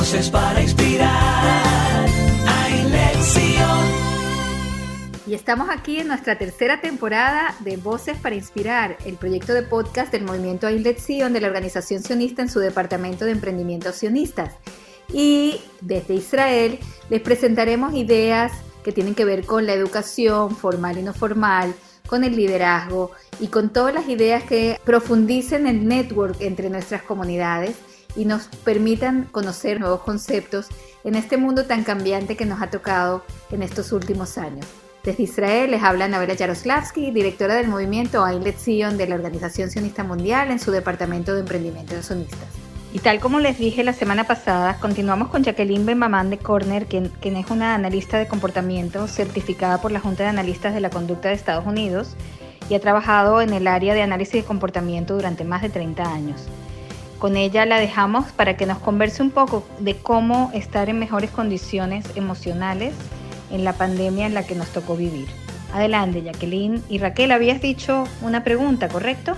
Voces para inspirar. Hay lección. Y estamos aquí en nuestra tercera temporada de Voces para Inspirar, el proyecto de podcast del movimiento Lección de la organización sionista en su departamento de emprendimientos sionistas. Y desde Israel les presentaremos ideas que tienen que ver con la educación formal y no formal, con el liderazgo y con todas las ideas que profundicen el network entre nuestras comunidades y nos permitan conocer nuevos conceptos en este mundo tan cambiante que nos ha tocado en estos últimos años. Desde Israel les habla Navera Yaroslavsky, directora del movimiento Ailet Zion de la Organización Sionista Mundial en su departamento de emprendimiento de sionistas. Y tal como les dije la semana pasada, continuamos con Jacqueline Benmamán de Corner, quien, quien es una analista de comportamiento certificada por la Junta de Analistas de la Conducta de Estados Unidos y ha trabajado en el área de análisis de comportamiento durante más de 30 años. Con ella la dejamos para que nos converse un poco de cómo estar en mejores condiciones emocionales en la pandemia en la que nos tocó vivir. Adelante, Jacqueline. Y Raquel, habías dicho una pregunta, ¿correcto?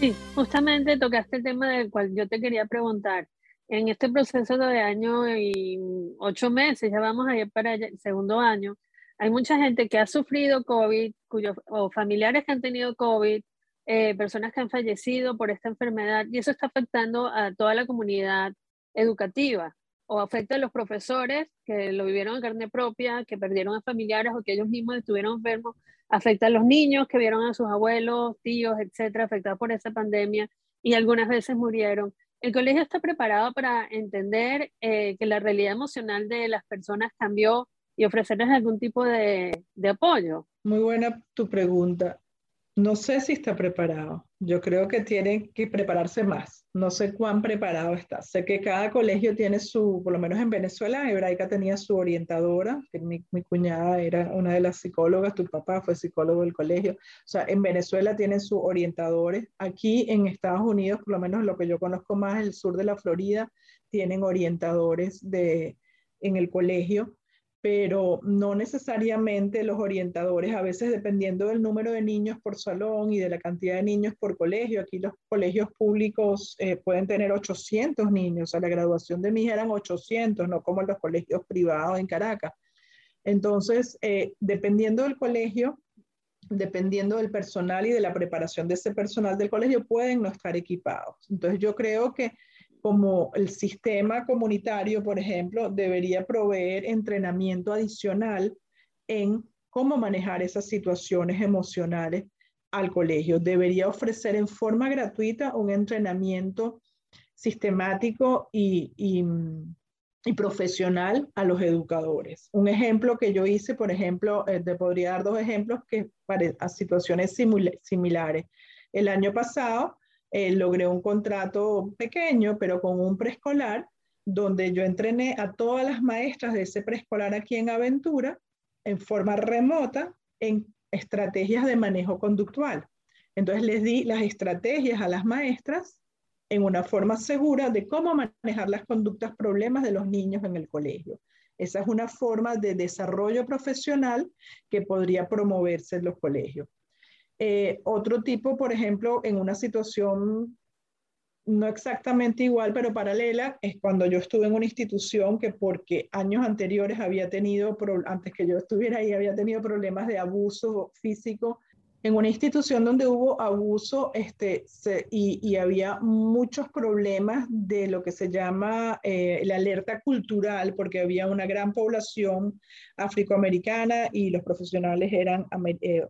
Sí, justamente tocaste el tema del cual yo te quería preguntar. En este proceso de año y ocho meses, ya vamos a ir para el segundo año, hay mucha gente que ha sufrido COVID, cuyos, o familiares que han tenido COVID, eh, personas que han fallecido por esta enfermedad, y eso está afectando a toda la comunidad educativa o afecta a los profesores que lo vivieron en carne propia, que perdieron a familiares o que ellos mismos estuvieron enfermos, afecta a los niños que vieron a sus abuelos, tíos, etcétera, afectados por esa pandemia y algunas veces murieron. El colegio está preparado para entender eh, que la realidad emocional de las personas cambió y ofrecerles algún tipo de apoyo. Muy buena tu pregunta. No sé si está preparado. Yo creo que tiene que prepararse más. No sé cuán preparado está. Sé que cada colegio tiene su, por lo menos en Venezuela, Hebraica tenía su orientadora, que mi, mi, cuñada era una de las psicólogas, tu papá fue psicólogo del colegio. O sea, en Venezuela tienen sus orientadores. Aquí en Estados Unidos, por lo menos lo que yo conozco más, el sur de la Florida, tienen orientadores de, en el colegio pero no necesariamente los orientadores, a veces dependiendo del número de niños por salón y de la cantidad de niños por colegio, aquí los colegios públicos eh, pueden tener 800 niños, a la graduación de mi hija eran 800, no como los colegios privados en Caracas. Entonces, eh, dependiendo del colegio, dependiendo del personal y de la preparación de ese personal del colegio, pueden no estar equipados. Entonces, yo creo que como el sistema comunitario, por ejemplo, debería proveer entrenamiento adicional en cómo manejar esas situaciones emocionales al colegio. Debería ofrecer en forma gratuita un entrenamiento sistemático y, y, profesional a los educadores. Un ejemplo que yo hice, por ejemplo, eh, te podría dar dos ejemplos que para a situaciones similares. El año pasado eh, logré un contrato pequeño, pero con un preescolar, donde yo entrené a todas las maestras de ese preescolar aquí en Aventura en forma remota en estrategias de manejo conductual. Entonces les di las estrategias a las maestras en una forma segura de cómo manejar las conductas problemas de los niños en el colegio. Esa es una forma de desarrollo profesional que podría promoverse en los colegios. Eh, otro tipo, por ejemplo, en una situación no exactamente igual, pero paralela, es cuando yo estuve en una institución que porque años anteriores había tenido, antes que yo estuviera ahí, había tenido problemas de abuso físico, en una institución donde hubo abuso este, y, había muchos problemas de lo que se llama eh, la alerta cultural, porque había una gran población afroamericana y los profesionales eran eh,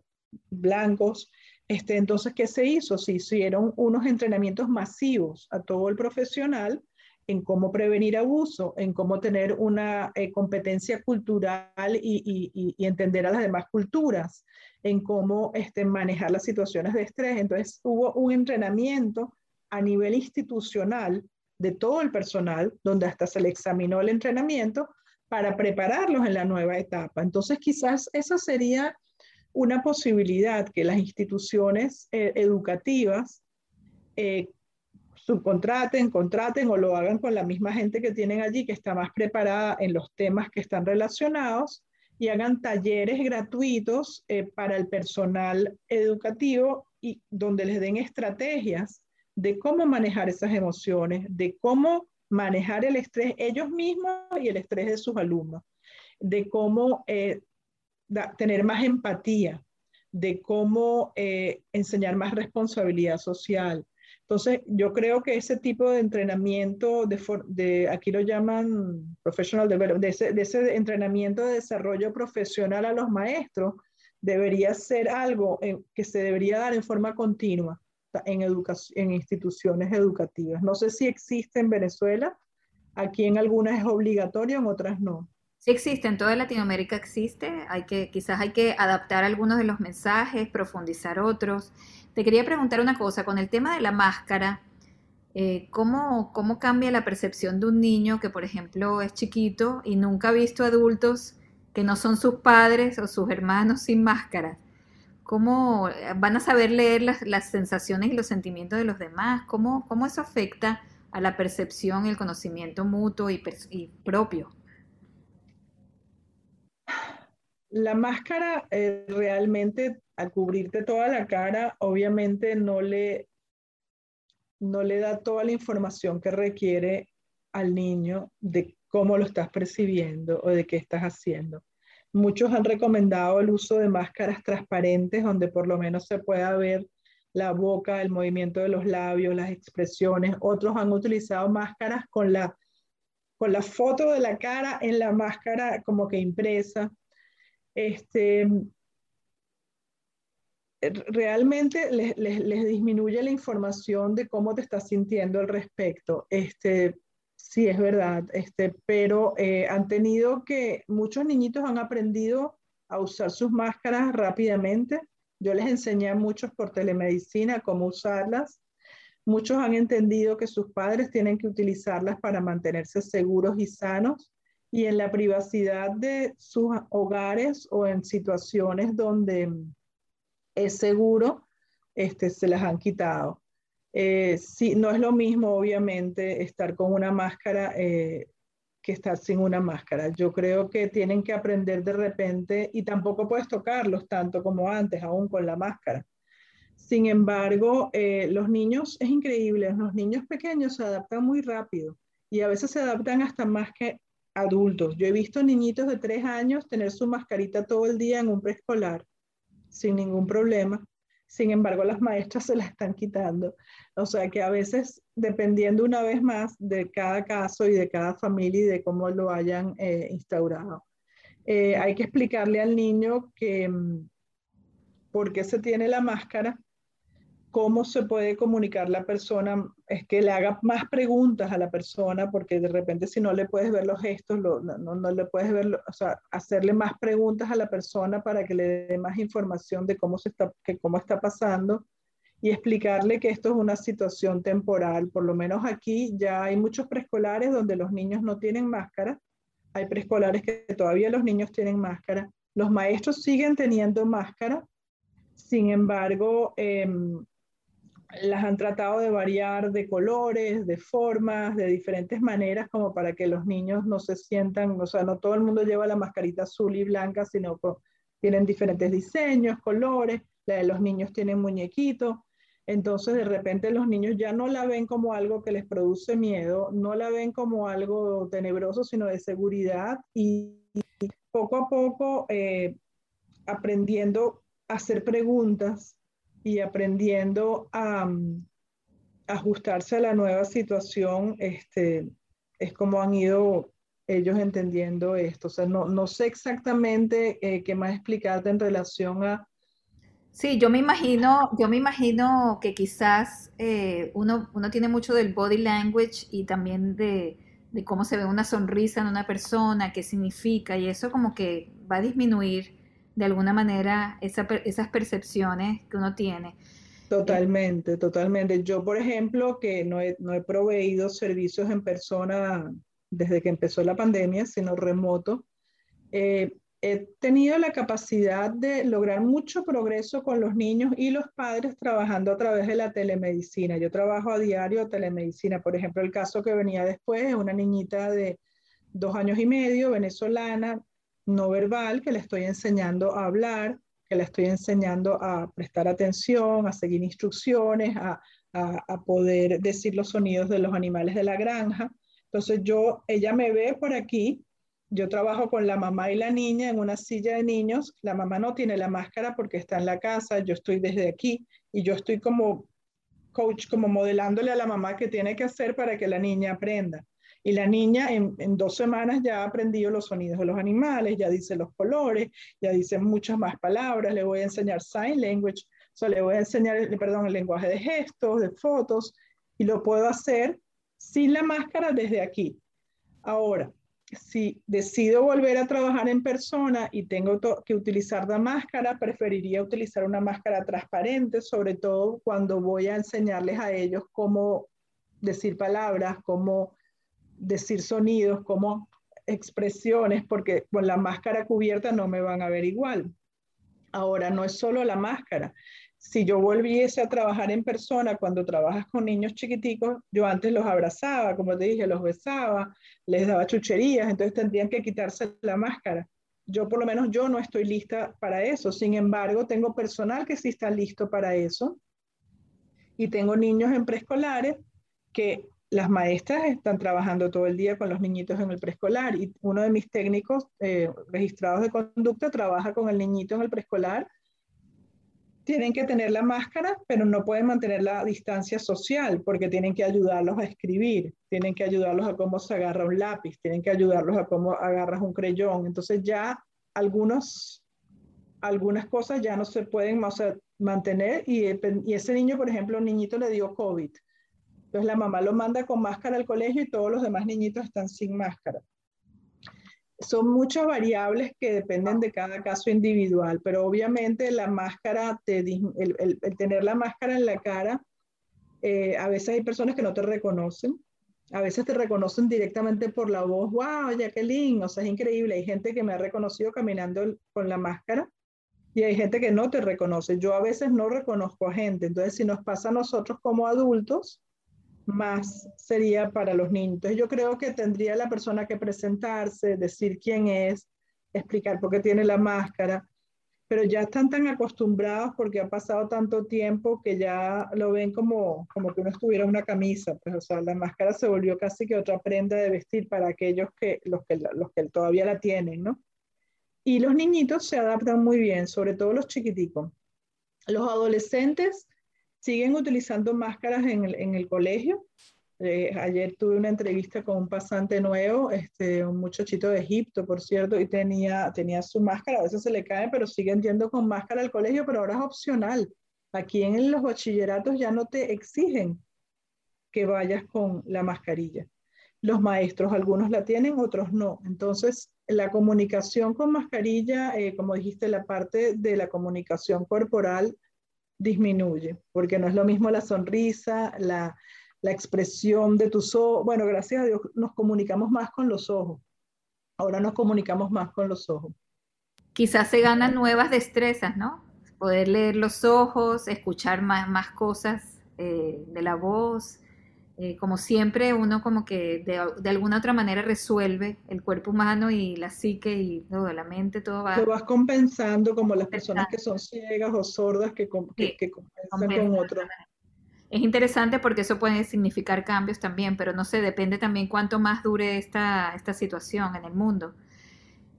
blancos. Este, entonces, ¿qué se hizo? Se hicieron unos entrenamientos masivos a todo el profesional en cómo prevenir abuso, en cómo tener una eh, competencia cultural y, entender a las demás culturas, en cómo este, manejar las situaciones de estrés. Entonces, hubo un entrenamiento a nivel institucional de todo el personal, donde hasta se le examinó el entrenamiento para prepararlos en la nueva etapa. Entonces, quizás eso sería una posibilidad que las instituciones eh, educativas eh, subcontraten, contraten o lo hagan con la misma gente que tienen allí, que está más preparada en los temas que están relacionados, y hagan talleres gratuitos eh, para el personal educativo y donde les den estrategias de cómo manejar esas emociones, de cómo manejar el estrés ellos mismos y el estrés de sus alumnos, de cómo tener más empatía, de cómo eh, enseñar más responsabilidad social. Entonces, yo creo que ese tipo de entrenamiento, de, aquí lo llaman professional development, de ese, de ese entrenamiento de desarrollo profesional a los maestros, debería ser algo que se debería dar en forma continua en, en instituciones educativas. No sé si existe en Venezuela, aquí en algunas es obligatorio, en otras no. Sí existe, en toda Latinoamérica existe, hay que, quizás hay que adaptar algunos de los mensajes, profundizar otros. Te quería preguntar una cosa, con el tema de la máscara, eh, ¿cómo, ¿cómo, cambia la percepción de un niño que, por ejemplo, es chiquito y nunca ha visto adultos que no son sus padres o sus hermanos sin máscara? ¿Cómo van a saber leer las, las sensaciones y los sentimientos de los demás? ¿Cómo, cómo eso afecta a la percepción el conocimiento mutuo y, y propio? La máscara eh, realmente al cubrirte toda la cara, obviamente no le, no le da toda la información que requiere al niño de cómo lo estás percibiendo o de qué estás haciendo. Muchos han recomendado el uso de máscaras transparentes donde por lo menos se pueda ver la boca, el movimiento de los labios, las expresiones. Otros han utilizado máscaras con la, con la foto de la cara en la máscara como que impresa este, realmente les, disminuye la información de cómo te estás sintiendo al respecto. Este, sí, es verdad, este, pero eh, han tenido que, muchos niñitos han aprendido a usar sus máscaras rápidamente. Yo les enseñé a muchos por telemedicina cómo usarlas. Muchos han entendido que sus padres tienen que utilizarlas para mantenerse seguros y sanos y en la privacidad de sus hogares o en situaciones donde es seguro, este, se las han quitado. Eh, sí, no es lo mismo, obviamente, estar con una máscara eh, que estar sin una máscara. Yo creo que tienen que aprender de repente y tampoco puedes tocarlos tanto como antes, aún con la máscara. Sin embargo, eh, los niños, es increíble, los niños pequeños se adaptan muy rápido y a veces se adaptan hasta más que adultos. Yo he visto niñitos de tres años tener su mascarita todo el día en un preescolar sin ningún problema. Sin embargo, las maestras se la están quitando. O sea que a veces, dependiendo una vez más de cada caso y de cada familia y de cómo lo hayan eh, instaurado, eh, hay que explicarle al niño que mm, por qué se tiene la máscara cómo se puede comunicar la persona, es que le haga más preguntas a la persona, porque de repente si no le puedes ver los gestos, no, no, le puedes ver, o sea, hacerle más preguntas a la persona para que le dé más información de cómo, se está, que cómo está pasando y explicarle que esto es una situación temporal. Por lo menos aquí ya hay muchos preescolares donde los niños no tienen máscara, hay preescolares que todavía los niños tienen máscara, los maestros siguen teniendo máscara, sin embargo, eh, las han tratado de variar de colores, de formas, de diferentes maneras, como para que los niños no se sientan, o sea, no todo el mundo lleva la mascarita azul y blanca, sino que tienen diferentes diseños, colores, la de los niños tienen muñequitos, entonces de repente los niños ya no la ven como algo que les produce miedo, no la ven como algo tenebroso, sino de seguridad y, poco a poco eh, aprendiendo a hacer preguntas y aprendiendo a, mm, ajustarse a la nueva situación, este, es como han ido ellos entendiendo esto. O sea, no, no sé exactamente eh, qué más explicarte en relación a... Sí, yo me imagino, yo me imagino que quizás eh, uno, uno tiene mucho del body language y también de, de cómo se ve una sonrisa en una persona, qué significa, y eso como que va a disminuir de alguna manera esas percepciones que uno tiene. Totalmente, totalmente. Yo, por ejemplo, que no he, no he proveído servicios en persona desde que empezó la pandemia, sino remoto, eh, he tenido la capacidad de lograr mucho progreso con los niños y los padres trabajando a través de la telemedicina. Yo trabajo a diario telemedicina. Por ejemplo, el caso que venía después, una niñita de dos años y medio, venezolana, no verbal, que le estoy enseñando a hablar, que le estoy enseñando a prestar atención, a seguir instrucciones, a, poder decir los sonidos de los animales de la granja. Entonces yo, ella me ve por aquí, yo trabajo con la mamá y la niña en una silla de niños, la mamá no tiene la máscara porque está en la casa, yo estoy desde aquí y yo estoy como coach, como modelándole a la mamá qué tiene que hacer para que la niña aprenda. Y la niña en, dos semanas ya ha aprendido los sonidos de los animales, ya dice los colores, ya dice muchas más palabras, le voy a enseñar sign language, o sea, le voy a enseñar, perdón, el lenguaje de gestos, de fotos, y lo puedo hacer sin la máscara desde aquí. Ahora, si decido volver a trabajar en persona y tengo que utilizar la máscara, preferiría utilizar una máscara transparente, sobre todo cuando voy a enseñarles a ellos cómo decir palabras, cómo decir sonidos, cómo expresiones, porque con la máscara cubierta no me van a ver igual. Ahora, no es solo la máscara, si yo volviese a trabajar en persona, cuando trabajas con niños chiquiticos, yo antes los abrazaba, como te dije, los besaba, les daba chucherías, entonces tendrían que quitarse la máscara. Yo por lo menos yo no estoy lista para eso. Sin embargo, tengo personal que sí está listo para eso. Y tengo niños en preescolares que las maestras están trabajando todo el día con los niñitos en el preescolar y uno de mis técnicos eh, registrados de conducta trabaja con el niñito en el preescolar tienen que tener la máscara, pero no pueden mantener la distancia social porque tienen que ayudarlos a escribir, tienen que ayudarlos a cómo se agarra un lápiz, tienen que ayudarlos a cómo agarras un creyón. Entonces ya algunos, algunas cosas ya no se pueden mantener y, y ese niño, por ejemplo, un niñito le dio COVID. Entonces la mamá lo manda con máscara al colegio y todos los demás niñitos están sin máscara. Son muchas variables que dependen de cada caso individual, pero obviamente la máscara, el, tener la máscara en la cara, eh, a veces hay personas que no te reconocen, a veces te reconocen directamente por la voz, wow, Jacqueline, o sea, es increíble, hay gente que me ha reconocido caminando con la máscara y hay gente que no te reconoce. Yo a veces no reconozco a gente, entonces si nos pasa a nosotros como adultos, más sería para los niños. Entonces yo creo que tendría la persona que presentarse, decir quién es, explicar por qué tiene la máscara, pero ya están tan acostumbrados porque ha pasado tanto tiempo que ya lo ven como, como que uno estuviera una camisa, pues o sea, la máscara se volvió casi que otra prenda de vestir para aquellos que los que, los que todavía la tienen, ¿no? Y los niñitos se adaptan muy bien, sobre todo los chiquiticos. Los adolescentes siguen utilizando máscaras en el, colegio. Eh, ayer tuve una entrevista con un pasante nuevo, este, un muchachito de Egipto, por cierto, y tenía, tenía su máscara, a veces se le cae, pero siguen yendo con máscara al colegio, pero ahora es opcional. Aquí en los bachilleratos ya no te exigen que vayas con la mascarilla. Los maestros, algunos la tienen, otros no. Entonces, la comunicación con mascarilla, eh, como dijiste, la parte de la comunicación corporal disminuye, porque no es lo mismo la sonrisa, la, la expresión de tus ojos. Bueno, gracias a Dios nos comunicamos más con los ojos. Ahora nos comunicamos más con los ojos. Quizás se ganan nuevas destrezas, ¿no? Poder leer los ojos, escuchar más, más cosas eh, de la voz, eh, como siempre uno como que de, alguna otra manera resuelve el cuerpo humano y la psique y todo, la mente, todo va... Lo vas compensando como las personas que son ciegas o sordas que, que, compensan con otro. Es interesante porque eso puede significar cambios también, pero no sé, depende también cuánto más dure esta, esta situación en el mundo.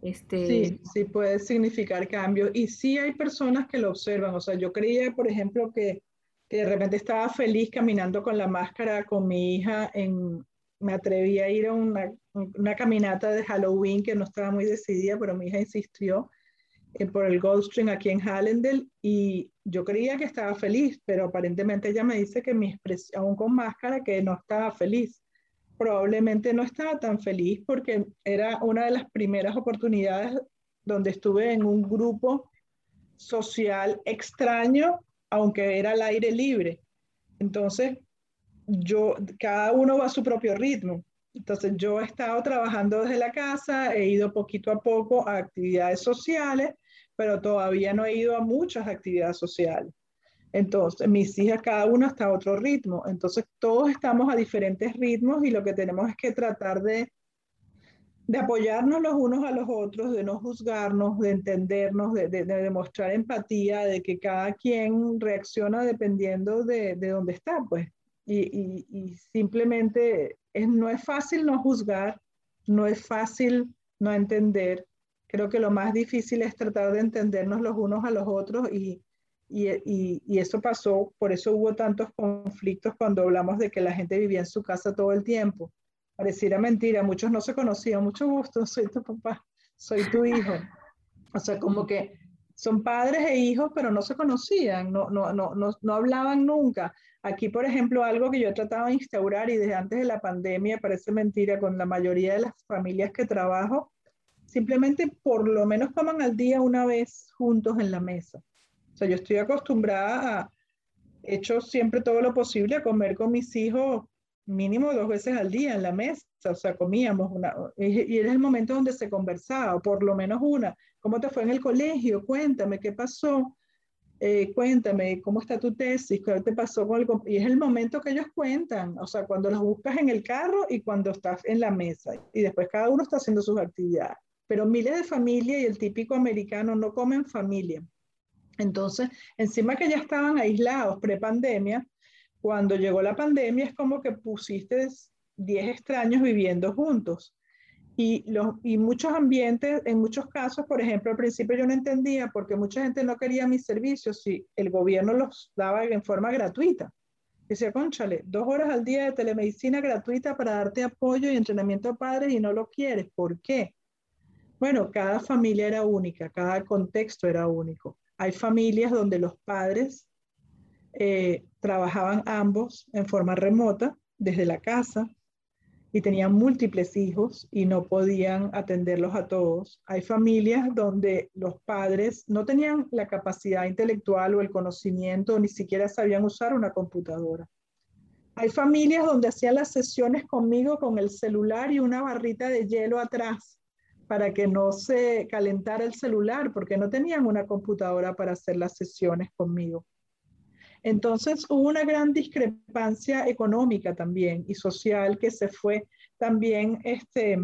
Este... Sí, sí puede significar cambios. Y sí hay personas que lo observan. O sea, yo creía, por ejemplo, que que de repente estaba feliz caminando con la máscara con mi hija. En, me atreví a ir a una, una caminata de Halloween que no estaba muy decidida, pero mi hija insistió eh, por el Goldstream aquí en Hallendale y yo creía que estaba feliz, pero aparentemente ella me dice que mi expresión, aún con máscara, que no estaba feliz. Probablemente no estaba tan feliz porque era una de las primeras oportunidades donde estuve en un grupo social extraño aunque era al aire libre. Entonces, yo, cada uno va a su propio ritmo. Entonces, yo he estado trabajando desde la casa, he ido poquito a poco a actividades sociales, pero todavía no he ido a muchas actividades sociales. Entonces, mis hijas, cada uno está a otro ritmo. Entonces, todos estamos a diferentes ritmos y lo que tenemos es que tratar de de apoyarnos los unos a los otros, de no juzgarnos, de entendernos, de, demostrar empatía, de que cada quien reacciona dependiendo de, de dónde está, pues. y, simplemente no es fácil no juzgar, no es fácil no entender. Creo que lo más difícil es tratar de entendernos los unos a los otros y, y, eso pasó, por eso hubo tantos conflictos cuando hablamos de que la gente vivía en su casa todo el tiempo. Pareciera mentira, muchos no se conocían, mucho gusto, soy tu papá, soy tu hijo. O sea, como que son padres e hijos, pero no se conocían, no, no, no, no, no hablaban nunca. Aquí, por ejemplo, algo que yo trataba de instaurar y desde antes de la pandemia, parece mentira, con la mayoría de las familias que trabajo, simplemente por lo menos coman al día una vez juntos en la mesa. O sea, yo estoy acostumbrada a, he hecho siempre todo lo posible a comer con mis hijos mínimo dos veces al día en la mesa, o sea, comíamos una, y era el momento donde se conversaba, por lo menos una. ¿Cómo te fue en el colegio? Cuéntame, ¿qué pasó? Eh, cuéntame, ¿cómo está tu tesis? ¿Qué te pasó con el... Y es el momento que ellos cuentan, o sea, cuando los buscas en el carro y cuando estás en la mesa, y después cada uno está haciendo sus actividades. Pero miles de familias y el típico americano no comen familia. Entonces, encima que ya estaban aislados pre-pandemia, cuando llegó la pandemia es como que pusiste 10 extraños viviendo juntos. Y, los, y muchos ambientes, en muchos casos, por ejemplo, al principio yo no entendía porque mucha gente no quería mis servicios si el gobierno los daba en forma gratuita. Decía, conchale, dos horas al día de telemedicina gratuita para darte apoyo y entrenamiento a padres y no lo quieres. ¿Por qué? Bueno, cada familia era única, cada contexto era único. Hay familias donde los padres eh, trabajaban ambos en forma remota desde la casa y tenían múltiples hijos y no podían atenderlos a todos. Hay familias donde los padres no tenían la capacidad intelectual o el conocimiento, ni siquiera sabían usar una computadora. Hay familias donde hacían las sesiones conmigo con el celular y una barrita de hielo atrás para que no se calentara el celular, porque no tenían una computadora para hacer las sesiones conmigo. Entonces hubo una gran discrepancia económica también y social que se fue también este,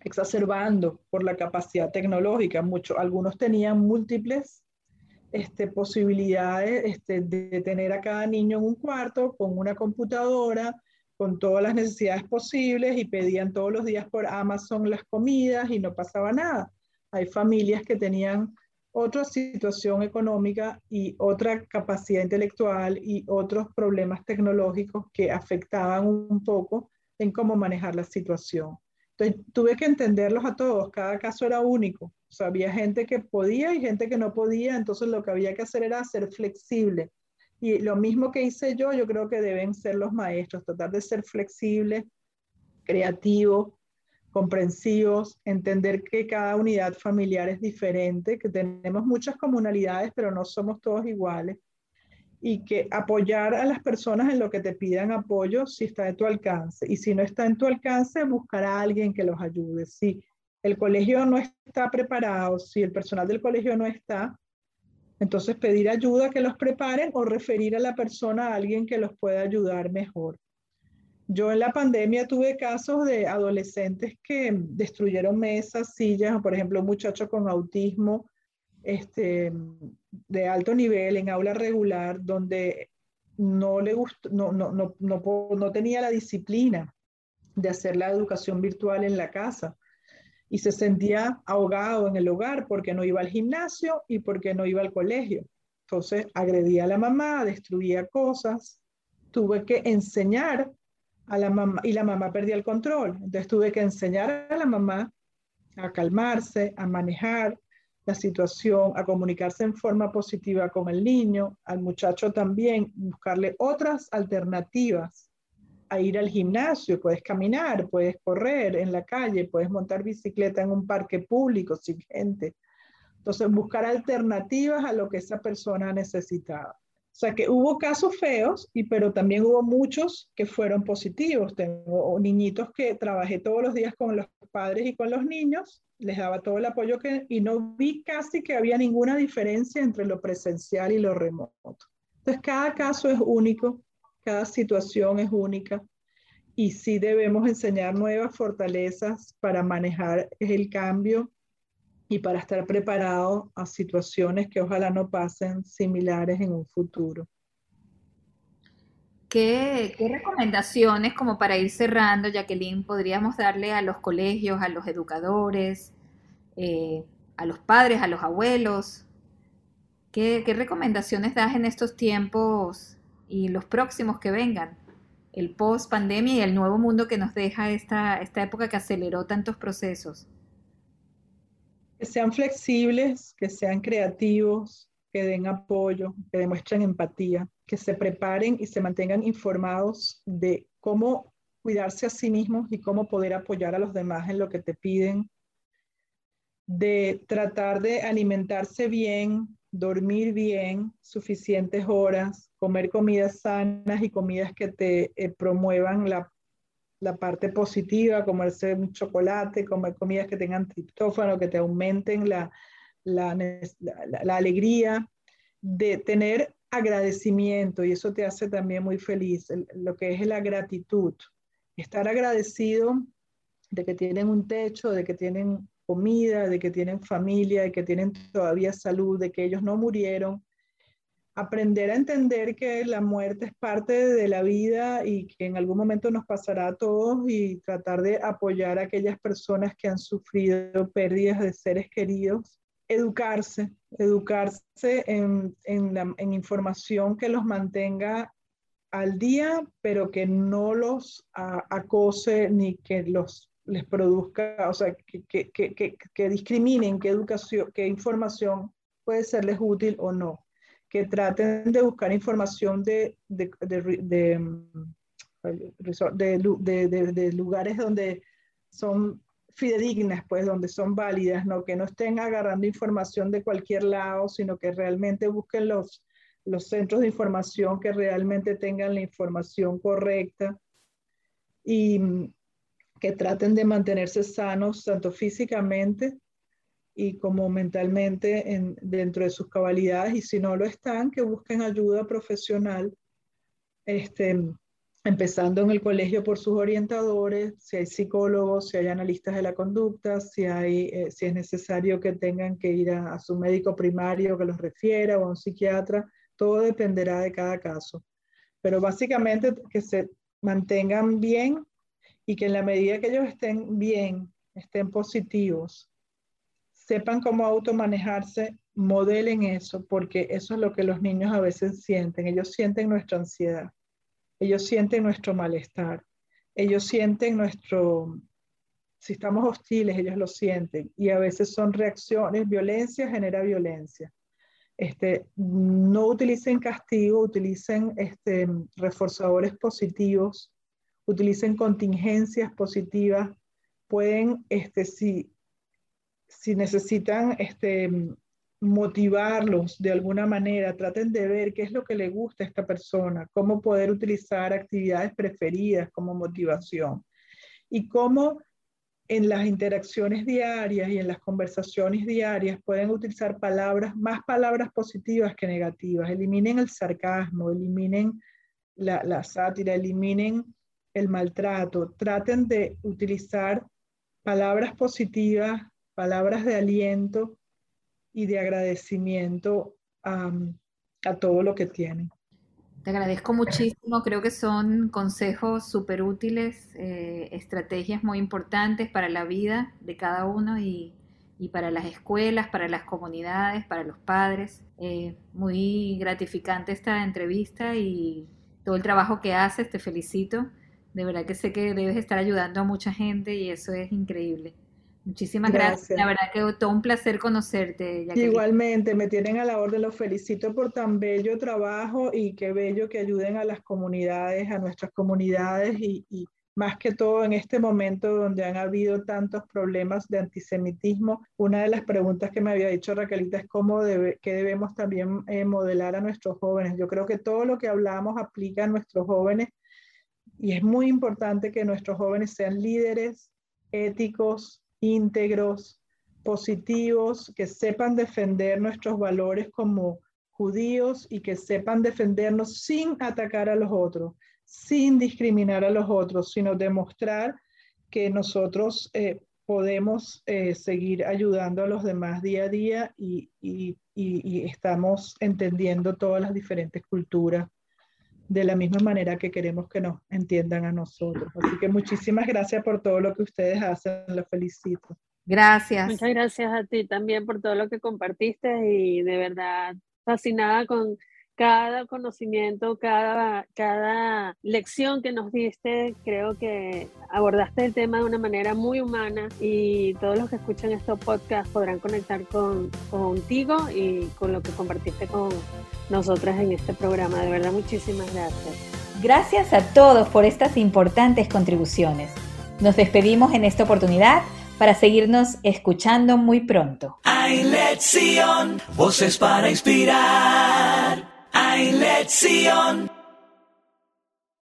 exacerbando por la capacidad tecnológica. Mucho, algunos tenían múltiples este, posibilidades este, de tener a cada niño en un cuarto con una computadora, con todas las necesidades posibles y pedían todos los días por Amazon las comidas y no pasaba nada. Hay familias que tenían otra situación económica y otra capacidad intelectual y otros problemas tecnológicos que afectaban un poco en cómo manejar la situación. Entonces, tuve que entenderlos a todos, cada caso era único. O sea, había gente que podía y gente que no podía, entonces lo que había que hacer era ser flexible y lo mismo que hice yo, yo creo que deben ser los maestros, tratar de ser flexibles, creativos, comprensivos, entender que cada unidad familiar es diferente, que tenemos muchas comunalidades, pero no somos todos iguales, y que apoyar a las personas en lo que te pidan apoyo si está de tu alcance, y si no está en tu alcance, buscar a alguien que los ayude. Si el colegio no está preparado, si el personal del colegio no está, entonces, pedir ayuda que los preparen o referir a la persona a alguien que los pueda ayudar mejor. Yo en la pandemia tuve casos de adolescentes que destruyeron mesas, sillas, por ejemplo, un muchacho con autismo este, de alto nivel en aula regular, donde no le gustó, no, no, no, no tenía la disciplina de hacer la educación virtual en la casa y se sentía ahogado en el hogar porque no iba al gimnasio y porque no iba al colegio. Entonces agredía a la mamá, destruía cosas, tuve que enseñar la mamá y la mamá perdía el control. Entonces tuve que enseñar a la mamá a calmarse, a manejar la situación, a comunicarse en forma positiva con el niño, al muchacho también, buscarle otras alternativas a ir al gimnasio, puedes caminar, puedes correr en la calle, puedes montar bicicleta en un parque público sin gente. Entonces, buscar alternativas a lo que esa persona necesitaba. O sea que hubo casos feos, y, pero también hubo muchos que fueron positivos. Tengo niñitos que trabajé todos los días con los padres y con los niños, les daba todo el apoyo que, y no vi casi que había ninguna diferencia entre lo presencial y lo remoto. Entonces, cada caso es único, cada situación es única y sí debemos enseñar nuevas fortalezas para manejar el cambio y para estar preparados a situaciones que ojalá no pasen similares en un futuro. ¿Qué, recomendaciones, como para ir cerrando, Jacqueline, podríamos darle a los colegios, a los educadores, eh, a los padres, a los abuelos? ¿Qué, recomendaciones das en estos tiempos y los próximos que vengan? El post pandemia y el nuevo mundo que nos deja esta, esta época que aceleró tantos procesos. Que sean flexibles, que sean creativos, que den apoyo, que demuestren empatía, que se preparen y se mantengan informados de cómo cuidarse a sí mismos y cómo poder apoyar a los demás en lo que te piden, de tratar de alimentarse bien, dormir bien, suficientes horas, comer comidas sanas y comidas que te eh, promuevan la, parte positiva, comerse un chocolate, comer comidas que tengan triptófano, que te aumenten la, la, alegría, de tener agradecimiento, y eso te hace también muy feliz, lo que es la gratitud, estar agradecido de que tienen un techo, de que tienen comida, de que tienen familia, de que tienen todavía salud, de que ellos no murieron. Aprender a entender que la muerte es parte de la vida y que en algún momento nos pasará a todos y tratar de apoyar a aquellas personas que han sufrido pérdidas de seres queridos. Educarse, educarse en, en, información que los mantenga al día, pero que no los acose ni que los les produzca, o sea, que, que, que, que, discriminen qué educación, qué información puede serles útil o no, que traten de buscar información de, de, de, de, lugares donde son fidedignas, pues donde son válidas, ¿no? que no estén agarrando información de cualquier lado, sino que realmente busquen los, los centros de información que realmente tengan la información correcta y que traten de mantenerse sanos tanto físicamente y como mentalmente en, dentro de sus cabalidades y si no lo están, que busquen ayuda profesional este, empezando en el colegio por sus orientadores, si hay psicólogos, si hay analistas de la conducta, si, hay, eh, si es necesario que tengan que ir a, su médico primario que los refiera o a un psiquiatra, todo dependerá de cada caso. Pero básicamente que se mantengan bien y que en la medida que ellos estén bien, estén positivos, sepan cómo automanejarse, modelen eso, porque eso es lo que los niños a veces sienten. Ellos sienten nuestra ansiedad ellos sienten nuestro malestar, ellos sienten nuestro, si estamos hostiles, ellos lo sienten y a veces son reacciones, violencia genera violencia. Este, no utilicen castigo, utilicen este, reforzadores positivos, utilicen contingencias positivas, pueden, este, si, si necesitan este, motivarlos de alguna manera, traten de ver qué es lo que le gusta a esta persona, cómo poder utilizar actividades preferidas como motivación y cómo en las interacciones diarias y en las conversaciones diarias pueden utilizar palabras, más palabras positivas que negativas. Eliminen el sarcasmo, eliminen la, la sátira, eliminen el maltrato. Traten de utilizar palabras positivas, palabras de aliento y de agradecimiento a, todo lo que tienen. Te agradezco muchísimo, creo que son consejos súper útiles, eh, estrategias muy importantes para la vida de cada uno y, para las escuelas, para las comunidades, para los padres. Eh, muy gratificante esta entrevista y todo el trabajo que haces, te felicito. De verdad que sé que debes estar ayudando a mucha gente y eso es increíble. Muchísimas gracias. La verdad que todo un placer conocerte. Igualmente, me tienen a la orden, los felicito por tan bello trabajo y qué bello que ayuden a las comunidades, a nuestras comunidades y, más que todo en este momento donde han habido tantos problemas de antisemitismo. Una de las preguntas que me había dicho Raquelita es cómo debe, que debemos también eh, modelar a nuestros jóvenes. Yo creo que todo lo que hablamos aplica a nuestros jóvenes y es muy importante que nuestros jóvenes sean líderes éticos, íntegros, positivos, que sepan defender nuestros valores como judíos y que sepan defendernos sin atacar a los otros, sin discriminar a los otros, sino demostrar que nosotros eh, podemos eh, seguir ayudando a los demás día a día y, y estamos entendiendo todas las diferentes culturas de la misma manera que queremos que nos entiendan a nosotros. Así que muchísimas gracias por todo lo que ustedes hacen, los felicito. Gracias. Muchas gracias a ti también por todo lo que compartiste y de verdad fascinada con cada conocimiento, cada, cada lección que nos diste, creo que abordaste el tema de una manera muy humana y todos los que escuchan estos podcasts podrán conectar con, contigo y con lo que compartiste con nosotras en este programa. De verdad, muchísimas gracias. Gracias a todos por estas importantes contribuciones. Nos despedimos en esta oportunidad para seguirnos escuchando muy pronto. Hay lección, voces para inspirar. Hay lección.